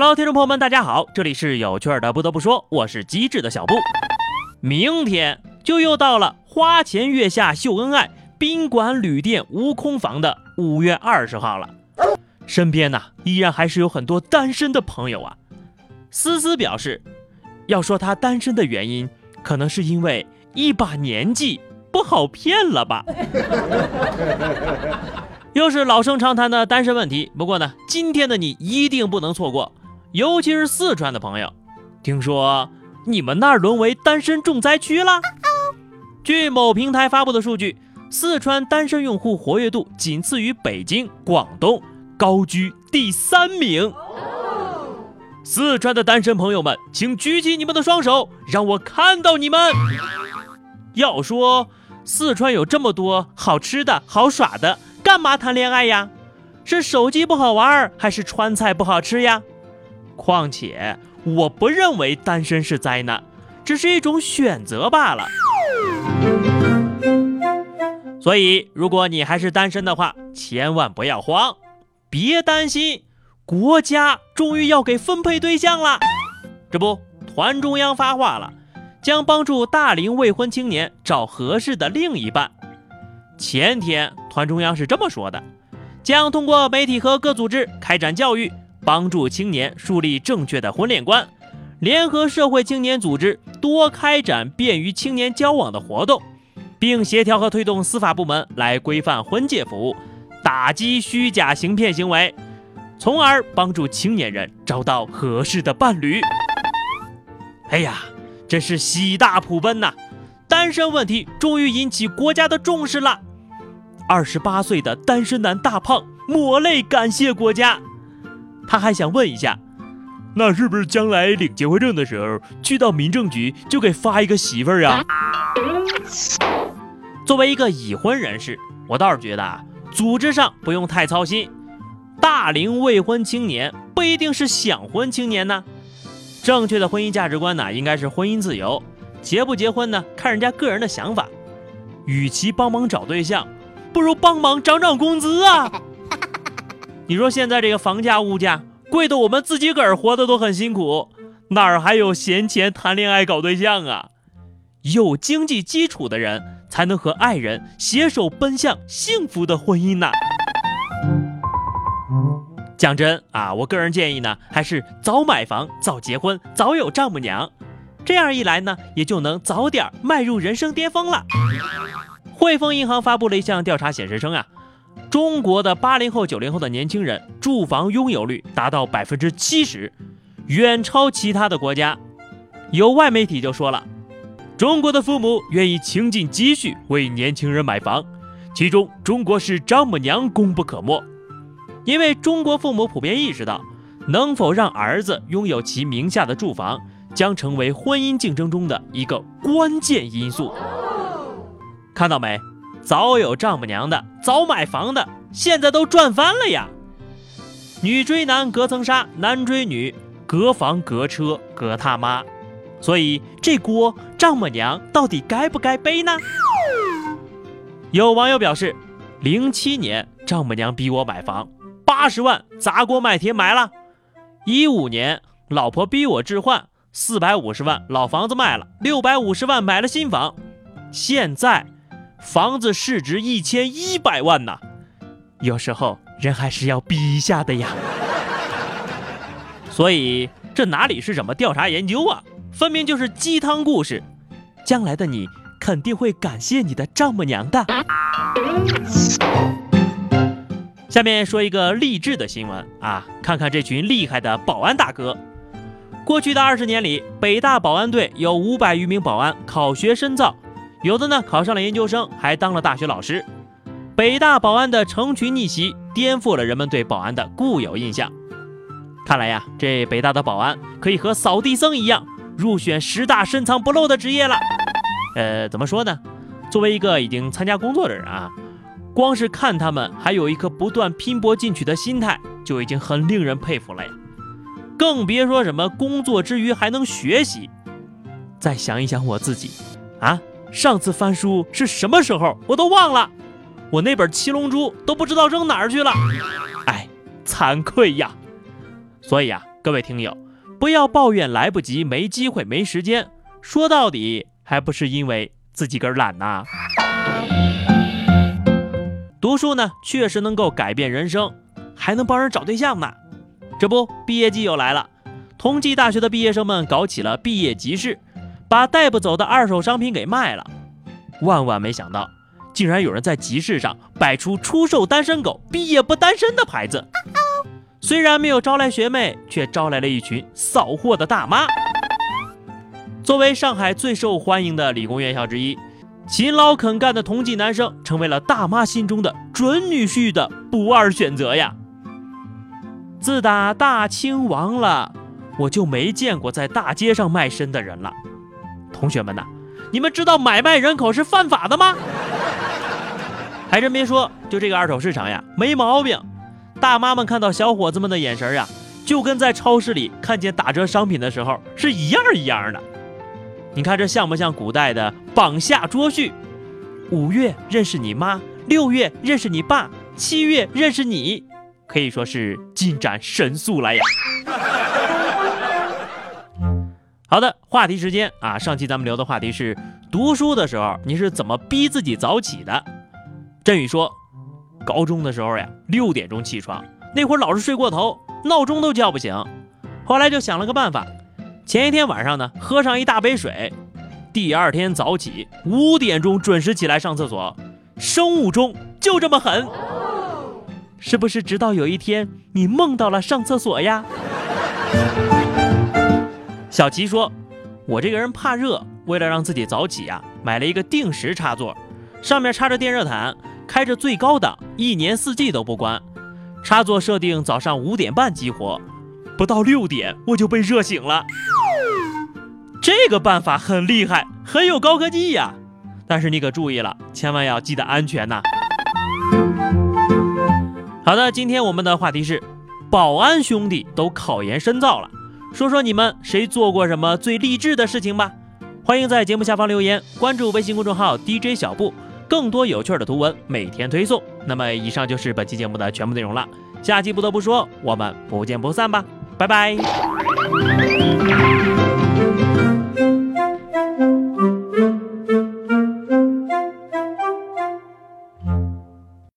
Hello，听众朋友们，大家好，这里是有趣的。不得不说，我是机智的小布。明天就又到了花前月下秀恩爱，宾馆旅店无空房的五月二十号了。身边呢，依然还是有很多单身的朋友啊。思思表示，要说他单身的原因，可能是因为一把年纪不好骗了吧。又是老生常谈的单身问题，不过呢，今天的你一定不能错过，尤其是四川的朋友，听说你们那儿沦为单身重灾区了。据某平台发布的数据，四川单身用户活跃度仅次于北京、广东，高居第三名。四川的单身朋友们，请举起你们的双手，让我看到你们。要说四川有这么多好吃的好耍的。干嘛谈恋爱呀？是手机不好玩，还是川菜不好吃呀？况且我不认为单身是灾难，只是一种选择罢了。所以，如果你还是单身的话，千万不要慌，别担心，国家终于要给分配对象了。这不，团中央发话了，将帮助大龄未婚青年找合适的另一半。前天，团中央是这么说的：将通过媒体和各组织开展教育，帮助青年树立正确的婚恋观；联合社会青年组织多开展便于青年交往的活动，并协调和推动司法部门来规范婚介服务，打击虚假行骗行为，从而帮助青年人找到合适的伴侣。哎呀，真是喜大普奔呐！单身问题终于引起国家的重视了。二十八岁的单身男大胖抹泪感谢国家，他还想问一下，那是不是将来领结婚证的时候，去到民政局就给发一个媳妇儿啊？作为一个已婚人士，我倒是觉得啊，组织上不用太操心。大龄未婚青年不一定是想婚青年呢。正确的婚姻价值观呢，应该是婚姻自由，结不结婚呢，看人家个人的想法。与其帮忙找对象。不如帮忙涨涨工资啊！你说现在这个房价物价贵的，我们自己个儿活的都很辛苦，哪儿还有闲钱谈恋爱搞对象啊？有经济基础的人才能和爱人携手奔向幸福的婚姻呢。讲真啊，我个人建议呢，还是早买房、早结婚、早有丈母娘，这样一来呢，也就能早点迈入人生巅峰了。汇丰银行发布了一项调查，显示称啊，中国的八零后、九零后的年轻人住房拥有率达到百分之七十，远超其他的国家。有外媒体就说了，中国的父母愿意倾尽积蓄为年轻人买房，其中中国式丈母娘功不可没。因为中国父母普遍意识到，能否让儿子拥有其名下的住房，将成为婚姻竞争中的一个关键因素。看到没？早有丈母娘的，早买房的，现在都赚翻了呀！女追男隔层纱，男追女隔房隔车隔他妈。所以这锅丈母娘到底该不该背呢？有网友表示，零七年丈母娘逼我买房，八十万砸锅卖铁买了；一五年老婆逼我置换，四百五十万老房子卖了，六百五十万买了新房。现在。房子市值一千一百万呐，有时候人还是要比一下的呀。所以这哪里是什么调查研究啊，分明就是鸡汤故事。将来的你肯定会感谢你的丈母娘的。下面说一个励志的新闻啊，看看这群厉害的保安大哥。过去的二十年里，北大保安队有五百余名保安考学深造。有的呢考上了研究生，还当了大学老师。北大保安的成群逆袭，颠覆了人们对保安的固有印象。看来呀，这北大的保安可以和扫地僧一样，入选十大深藏不露的职业了。呃，怎么说呢？作为一个已经参加工作的人啊，光是看他们还有一颗不断拼搏进取的心态，就已经很令人佩服了呀。更别说什么工作之余还能学习。再想一想我自己，啊。上次翻书是什么时候？我都忘了，我那本《七龙珠》都不知道扔哪儿去了，哎，惭愧呀！所以啊，各位。听友，不要抱怨来不及、没机会、没时间，说到底还不是因为自己个儿懒呐。读书呢，确实能够改变人生，还能帮人找对象呢。这不，毕业季又来了，同济大学的毕业生们搞起了毕业集市，把带不走的二手商品给卖了。万万没想到，竟然有人在集市上摆出“出售单身狗，毕业不单身”的牌子。虽然没有招来学妹，却招来了一群扫货的大妈。作为上海最受欢迎的理工院校之一，勤劳肯干的同济男生成为了大妈心中的准女婿的不二选择呀。自打大清亡了，我就没见过在大街上卖身的人了。同学们呐，你们知道买卖人口是犯法的吗？还真别说，就这个二手市场呀，没毛病。大妈们看到小伙子们的眼神呀，就跟在超市里看见打折商品的时候是一样一样的。你看这像不像古代的绑下捉婿？五月认识你妈，六月认识你爸，七月认识你。可以说是进展神速了呀！好的，话题时间啊，上期咱们聊的话题是读书的时候你是怎么逼自己早起的？振宇说，高中的时候呀，六点钟起床，那会儿老是睡过头，闹钟都叫不醒。后来就想了个办法，前一天晚上呢，喝上一大杯水，第二天早起五点钟准时起来上厕所，生物钟就这么狠。是不是直到有一天你梦到了上厕所呀？小齐说：“我这个人怕热，为了让自己早起啊，买了一个定时插座，上面插着电热毯，开着最高档，一年四季都不关。插座设定早上五点半激活，不到六点我就被热醒了。这个办法很厉害，很有高科技呀！但是你可注意了，千万要记得安全呐。”好的，今天我们的话题是，保安兄弟都考研深造了，说说你们谁做过什么最励志的事情吧。欢迎在节目下方留言，关注微信公众号 DJ 小布，更多有趣的图文每天推送。那么以上就是本期节目的全部内容了，下期不得不说，我们不见不散吧，拜拜。